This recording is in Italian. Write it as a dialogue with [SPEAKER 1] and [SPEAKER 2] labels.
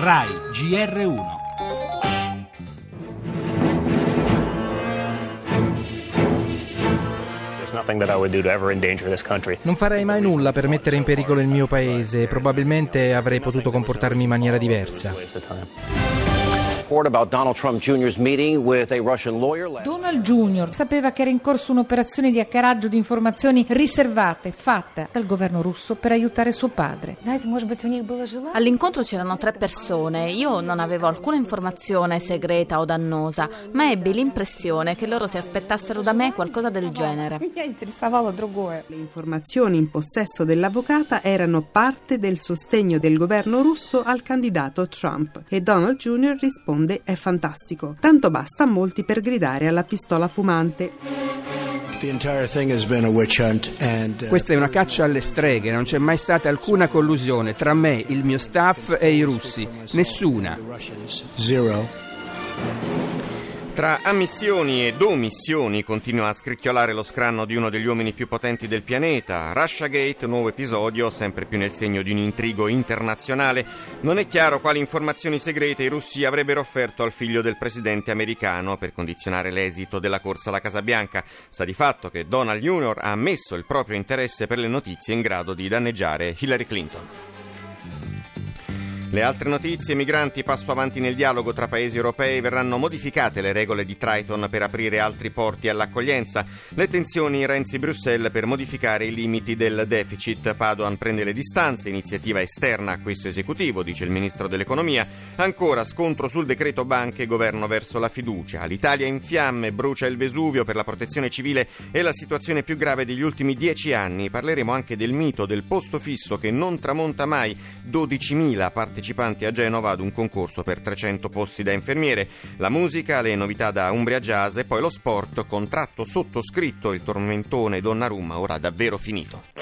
[SPEAKER 1] RAI GR1
[SPEAKER 2] Non farei mai nulla per mettere in pericolo il mio paese, probabilmente avrei potuto comportarmi in maniera diversa.
[SPEAKER 3] Donald
[SPEAKER 4] Jr. sapeva che era in corso un'operazione di hackeraggio di informazioni riservate fatta dal governo russo per aiutare suo padre.
[SPEAKER 5] All'incontro c'erano tre persone. Io non avevo alcuna informazione segreta o dannosa, ma ebbi l'impressione che loro si aspettassero da me qualcosa del genere.
[SPEAKER 6] Le informazioni in possesso dell'avvocata erano parte del sostegno del governo russo al candidato Trump e Donald Jr. risponde risponde è fantastico. Tanto basta a molti per gridare alla pistola fumante.
[SPEAKER 7] Uh, Questa è una caccia alle streghe, non c'è mai stata alcuna collusione tra me, il mio staff e i russi. Nessuna.
[SPEAKER 8] Tra ammissioni ed omissioni continua a scricchiolare lo scranno di uno degli uomini più potenti del pianeta. Russiagate, nuovo episodio, sempre più nel segno di un intrigo internazionale. Non è chiaro quali informazioni segrete i russi avrebbero offerto al figlio del presidente americano per condizionare l'esito della corsa alla Casa Bianca. Sta di fatto che Donald Jr. ha ammesso il proprio interesse per le notizie in grado di danneggiare Hillary Clinton. Le altre notizie, migranti, passo avanti nel dialogo tra paesi europei, verranno modificate le regole di Triton per aprire altri porti all'accoglienza, le tensioni Renzi-Bruxelles per modificare i limiti del deficit, Padoan prende le distanze, iniziativa esterna a questo esecutivo, dice il ministro dell'economia, ancora scontro sul decreto banche, governo verso la fiducia, l'Italia in fiamme, brucia il Vesuvio per la protezione civile e la situazione più grave degli ultimi dieci anni, parleremo anche del mito del posto fisso che non tramonta mai, 12.000 partecipanti partecipanti a Genova ad un concorso per 300 posti da infermiere. La musica, le novità da Umbria Jazz e poi lo sport, contratto sottoscritto, il tormentone Donnarumma ora davvero finito.